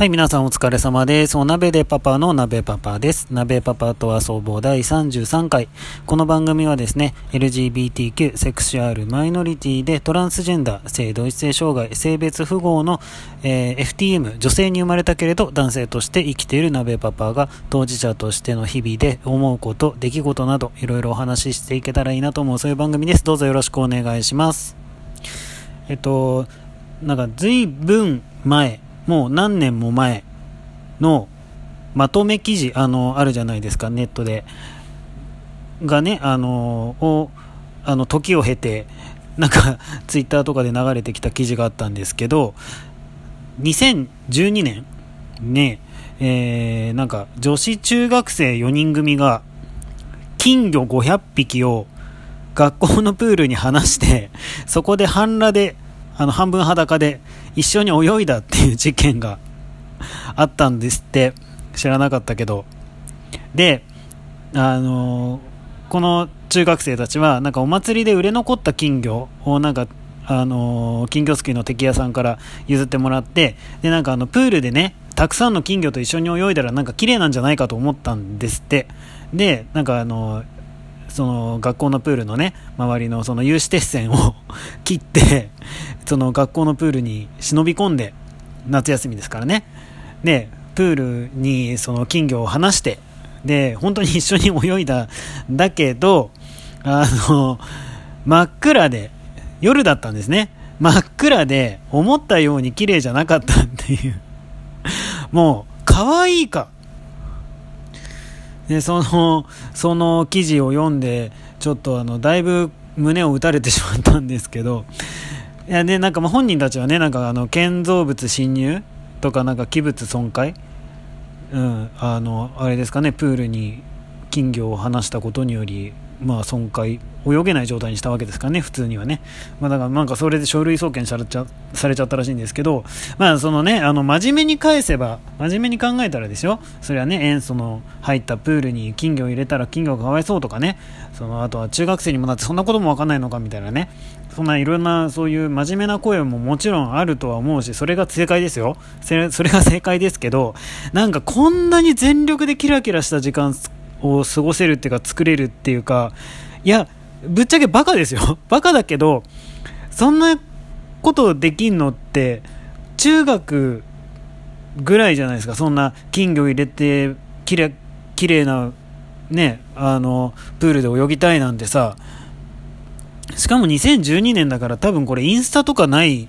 はい、皆さんお疲れ様です。お鍋でパパの鍋パパです。鍋パパと遊ぼう第33回。この番組はですね、LGBTQ、セクシュアル、マイノリティでトランスジェンダー、性同一性障害、性別符号の、えー、FTM、女性に生まれたけれど男性として生きている鍋パパが当事者としての日々で思うこと、出来事などいろいろお話ししていけたらいいなと思うそういう番組です。どうぞよろしくお願いします。えっと、なんか随分前、もう何年も前のまとめ記事、あの、あるじゃないですか、ネットで。がね、あの、を、あの、時を経て、なんか、ツイッターとかで流れてきた記事があったんですけど、2012年ね、えー、なんか、女子中学生4人組が、金魚500匹を学校のプールに放して、そこで半裸であの、半分裸で一緒に泳いだっていう事件があったんですって。知らなかったけど。で、あの、この中学生たちは、なんかお祭りで売れ残った金魚をなんか、あの、金魚すくいの敵屋さんから譲ってもらって、で、なんかあの、プールでね、たくさんの金魚と一緒に泳いだらなんか綺麗なんじゃないかと思ったんですって。で、なんかあのその学校のプールのね、周りのその有刺鉄線を 切って、その学校のプールに忍び込んで、夏休みですからね。で、プールにその金魚を離して、で、本当に一緒に泳いだだけど、あの、真っ暗で、夜だったんですね。真っ暗で、思ったように綺麗じゃなかったっていう。もう、可愛いか、でそのその記事を読んでちょっとあのだいぶ胸を打たれてしまったんですけどいやでなんかま本人たちはねなんかあの建造物侵入とかなんか器物損壊、うん、あのあれですかねプールに金魚を放したことによりまあ、損壊、泳げない状態にしたわけですからね、普通にはね。まあ、だからなんかそれで書類送検されちゃされちゃったらしいんですけど、まあ、そのね、あの、真面目に返せば、真面目に考えたらですよ、それはね、塩素の入ったプールに金魚を入れたら金魚がかわいそうとかね、その、あとは中学生にもなってそんなこともわかんないのかみたいなね、そんないろんなそういう真面目な声ももちろんあるとは思うし、それが正解ですよ。それそれが正解ですけど、なんかこんなに全力でキラキラした時間を過ごせるっていうか作れるっていうかいやぶっちゃけバカですよ。バカだけどそんなことできんのって中学ぐらいじゃないですか。そんな金魚入れてきれきれいなねあのプールで泳ぎたいなんてさ。しかも2012年だから多分これインスタとかない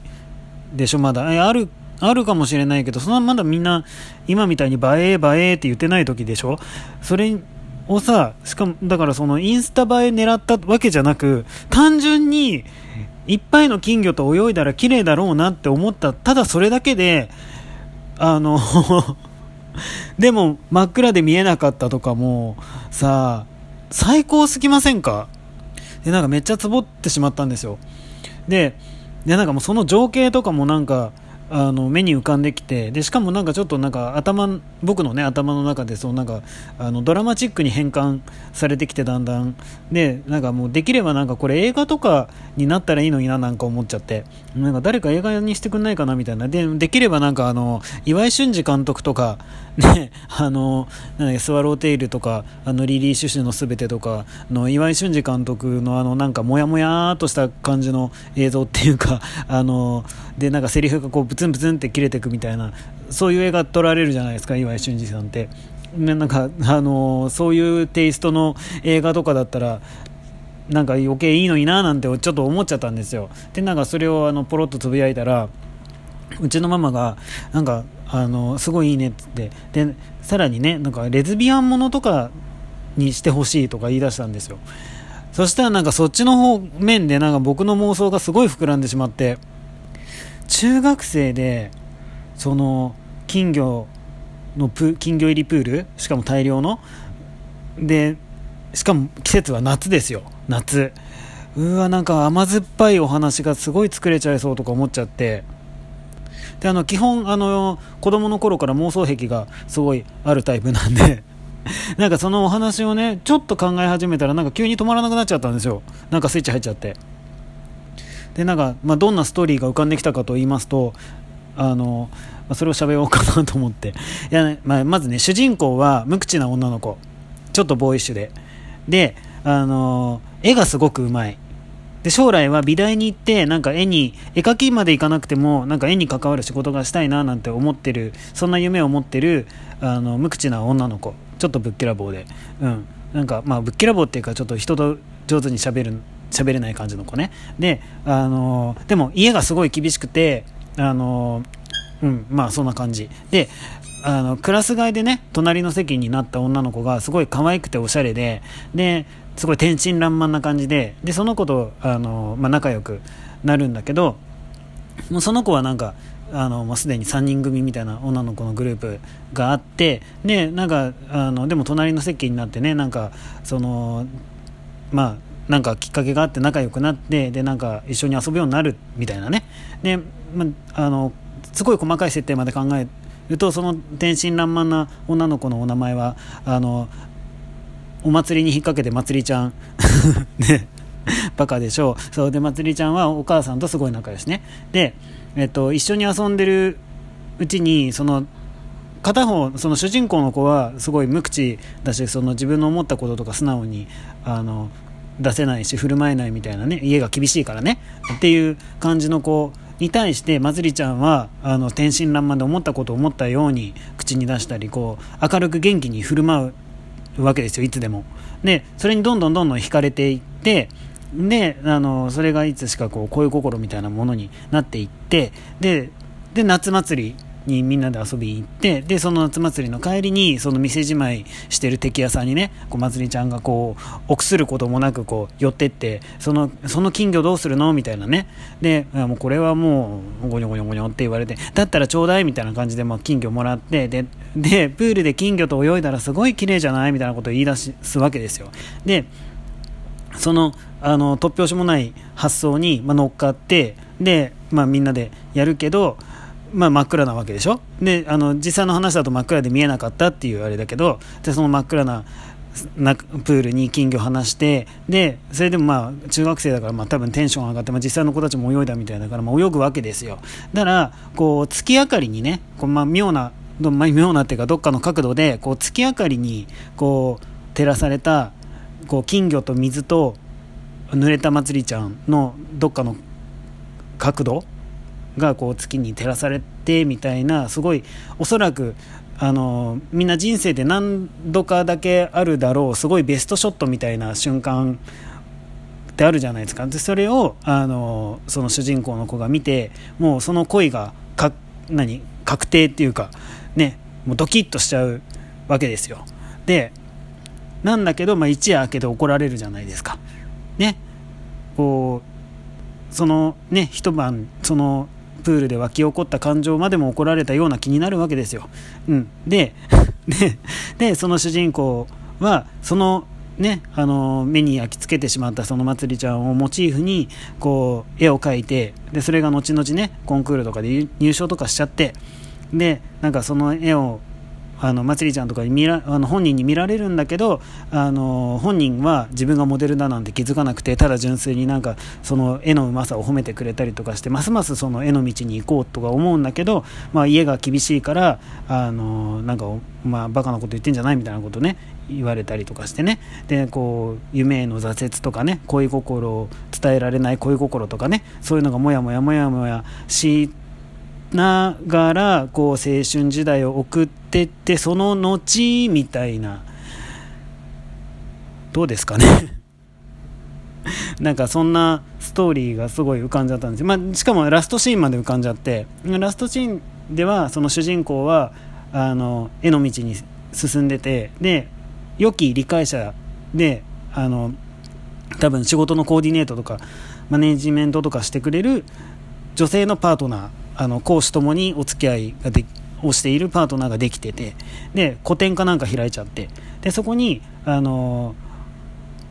でしょまだ。あるあるかもしれないけどそんなまだみんな今みたいに映え映えって言ってない時でしょ？それをさ、しかも、だからそのインスタ映え狙ったわけじゃなく、単純に、いっぱいの金魚と泳いだら綺麗だろうなって思った、ただそれだけで、あの でも真っ暗で見えなかったとかも、さ、最高すぎませんか？で、なんかめっちゃつぼってしまったんですよ。で、でなんかもうその情景とかもなんか、あの目に浮かんできてでしかもなんかちょっとなんか頭僕のね頭の中でそうなんかあのドラマチックに変換されてきてだんだん。でなんかもうできればなんかこれ映画とかになったらいいのにななんか思っちゃって。なんか誰か映画にしてくんないかなみたいな。でできればなんかあの岩井俊二監督とかね あのなんスワローテイルとかあのリリー・シュシュのすべてとかの岩井俊二監督のあのなんかモヤモヤとした感じの映像っていうかあのでなんかセリフがこうブツンブツンって切れていくみたいなそういう映画撮られるじゃないですか岩井俊二さんって。なんかあのそういうテイストの映画とかだったらなんか余計いいのにななんてちょっと思っちゃったんですよ。でなんかそれをあのポロッとつぶやいたらうちのママがなんかあのすごいいいねつって。でさらにねなんかレズビアンものとかにしてほしいとか言い出したんですよ。そしたらなんかそっちの方面でなんか僕の妄想がすごい膨らんでしまって中学生でその金魚のプ金魚入りプールしかも大量の。でしかも季節は夏ですよ。夏。うわなんか甘酸っぱいお話がすごい作れちゃいそうとか思っちゃって。であの基本あの子供の頃から妄想癖がすごいあるタイプなんで。なんかそのお話をねちょっと考え始めたらなんか急に止まらなくなっちゃったんですよ。なんかスイッチ入っちゃって。でなんか、まあ、どんなストーリーが浮かんできたかと言いますとあのまあ、それを喋ろうかなと思って。いや、ね、まあ、まずね主人公は無口な女の子。ちょっとボーイッシュで。であの絵がすごくうまい。で将来は美大に行ってなんか絵に絵描きまで行かなくてもなんか絵に関わる仕事がしたいななんて思ってるそんな夢を持ってるあの無口な女の子。ちょっとぶっきらぼうで。うん。なんかまあぶっきらぼうっていうかちょっと人と上手にしゃべる喋れない感じの子ね。であのでも家がすごい厳しくてあのうんまあそんな感じ。であのクラス替えでね隣の席になった女の子がすごい可愛くておしゃれでですごい天真爛漫な感じででその子とあの、まあ、仲良くなるんだけどもうその子はなんかあのもうすでに3人組みたいな女の子のグループがあってでなんかあのでも隣の席になってねなんかそのまあなんかきっかけがあって仲良くなってでなんか一緒に遊ぶようになるみたいなね。で、まあのすごい細かい設定まで考えるとその天真爛漫な女の子のお名前はあのお祭りに引っ掛けてまつりちゃん。ねバカでしょう。そうでまつりちゃんはお母さんとすごい仲良しね。で、えっと、一緒に遊んでるうちにその片方その主人公の子はすごい無口だしその自分の思ったこととか素直にあの出せないし振る舞えないみたいなね家が厳しいからね。っていう感じの子に対してまつりちゃんはあの天真爛漫で思ったことを思ったように口に出したりこう明るく元気に振る舞うわけですよいつでも。でそれにどんどんどんどん惹かれていってであのそれがいつしかこう恋心みたいなものになっていってでで夏祭りにみんなで遊びに行ってでその夏祭りの帰りにその店じまいしてる敵屋さんにねこうまつりちゃんがこう臆することもなくこう寄ってってそのその金魚どうするのみたいなね。でもうこれはもうゴニョゴニョゴニョって言われてだったらちょうだいみたいな感じでまあ金魚もらってででプールで金魚と泳いだらすごい綺麗じゃないみたいなことを言い出すわけですよ。でそのあの突拍子もない発想に、まあ、乗っかってで、まあ、みんなでやるけどまあ、真っ暗なわけでしょ？であの実際の話だと真っ暗で見えなかったっていうあれだけどでその真っ暗ななプールに金魚放してでそれでもまあ中学生だからまあ多分テンション上がって、まあ、実際の子たちも泳いだみたいだからまあ泳ぐわけですよ。だからこう月明かりにねこうまあ妙な、まあ、妙なっていうかどっかの角度でこう月明かりにこう照らされたこう金魚と水と濡れたまつりちゃんのどっかの角度がこう月に照らされてみたいなすごいおそらくあのみんな人生で何度かだけあるだろうすごいベストショットみたいな瞬間ってあるじゃないですか。でそれをあのその主人公の子が見てもうその恋がか何確定っていうかねもうドキッとしちゃうわけですよ。でなんだけど、まあ、一夜明けて怒られるじゃないですか。ね。こうそのね一晩そのプールで湧き起こった感情までも怒られたような気になるわけですよ。うん、で ででその主人公はそのね、あの目に焼き付けてしまったそのまつりちゃんをモチーフにこう絵を描いてでそれが後々ねコンクールとかで入賞とかしちゃってでなんかその絵をあのまつりちゃんとかに見らあの本人に見られるんだけどあの本人は自分がモデルだなんて気づかなくてただ純粋になんかその絵のうまさを褒めてくれたりとかしてますますその絵の道に行こうとか思うんだけど、まあ、家が厳しいからあのなんか、まあ、バカなこと言ってんじゃないみたいなことね言われたりとかしてね。でこう夢への挫折とかね恋心を伝えられない恋心とかねそういうのがもやもやもやもやしながらこう青春時代を送ってってその後みたいな。どうですかね。なんかそんなストーリーがすごい浮かんじゃったんですよ、まあ、しかもラストシーンまで浮かんじゃって。ラストシーンではその主人公はあの絵の道に進んでてで良き理解者であの多分仕事のコーディネートとかマネジメントとかしてくれる女性のパートナーあの講師ともにお付き合いがでをしているパートナーができててで個展かなんか開いちゃってでそこにあの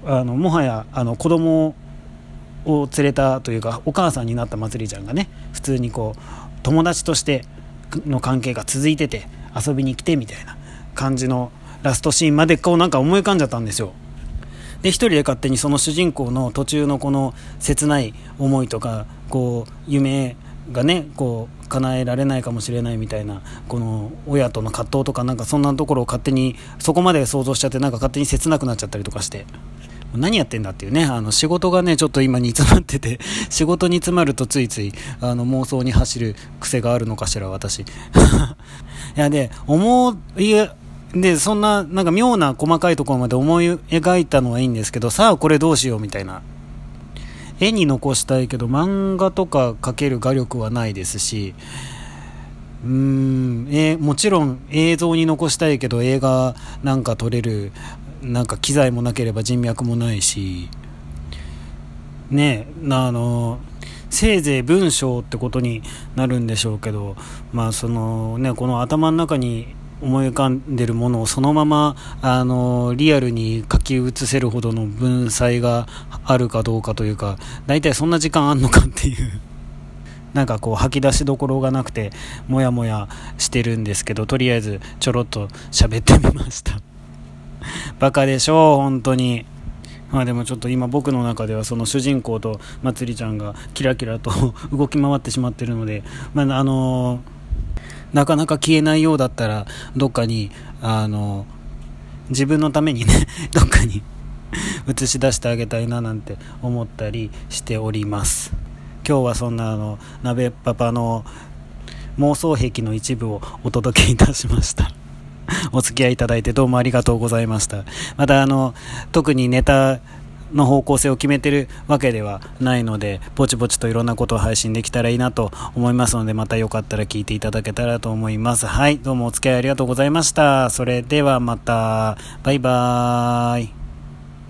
あのもはやあの子供を連れたというかお母さんになったまつりちゃんがね普通にこう友達としての関係が続いてて遊びに来てみたいな感じのラストシーンまでこうなんか思い浮かんじゃったんですよ。で一人で勝手にその主人公の途中のこの切ない思いとかこう夢がねこう叶えられないかもしれないみたいなこの親との葛藤とかなんかそんなところを勝手にそこまで想像しちゃってなんか勝手に切なくなっちゃったりとかして何やってんだっていうねあの仕事がねちょっと今煮詰まってて 仕事に詰まるとついついあの妄想に走る癖があるのかしら私。いやで思いでそんななんか妙な細かいところまで思い描いたのはいいんですけどさあこれどうしようみたいな。絵に残したいけど漫画とか描ける画力はないですしうーん、えもちろん映像に残したいけど映画なんか撮れるなんか機材もなければ人脈もないしねあのせいぜい文章ってことになるんでしょうけどまあそのねこの頭の中に思い浮かんでるものをそのままあのリアルに書き写せるほどの文才があるかどうかというか大体そんな時間あんのかっていう。なんかこう吐き出しどころがなくてもやもやしてるんですけどとりあえずちょろっと喋ってみました。バカでしょう本当に。まあでもちょっと今僕の中ではその主人公とまつりちゃんがキラキラと 動き回ってしまってるので、まあ、あのーなかなか消えないようだったら、どっかに、あの、自分のためにね、どっかに 映し出してあげたいななんて思ったりしております。今日はそんなあの、鍋パパの妄想癖の一部をお届けいたしました。お付き合いいただいてどうもありがとうございました。またあの、特にネタの方向性を決めてるわけではないので、ぼちぼちといろんなことを配信できたらいいなと思いますので、またよかったら聞いていただけたらと思います。はい、どうもお付き合いありがとうございました。それではまた、バイバーイ。